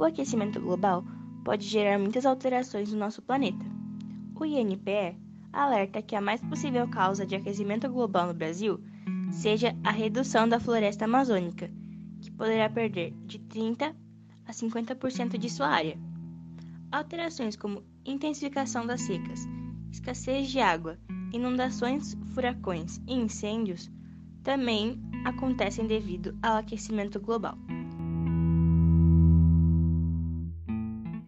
O aquecimento global pode gerar muitas alterações no nosso planeta. O INPE alerta que a mais possível causa de aquecimento global no Brasil seja a redução da floresta amazônica, que poderá perder de 30 a 50% de sua área. Alterações como intensificação das secas, escassez de água, inundações, furacões e incêndios também acontecem devido ao aquecimento global.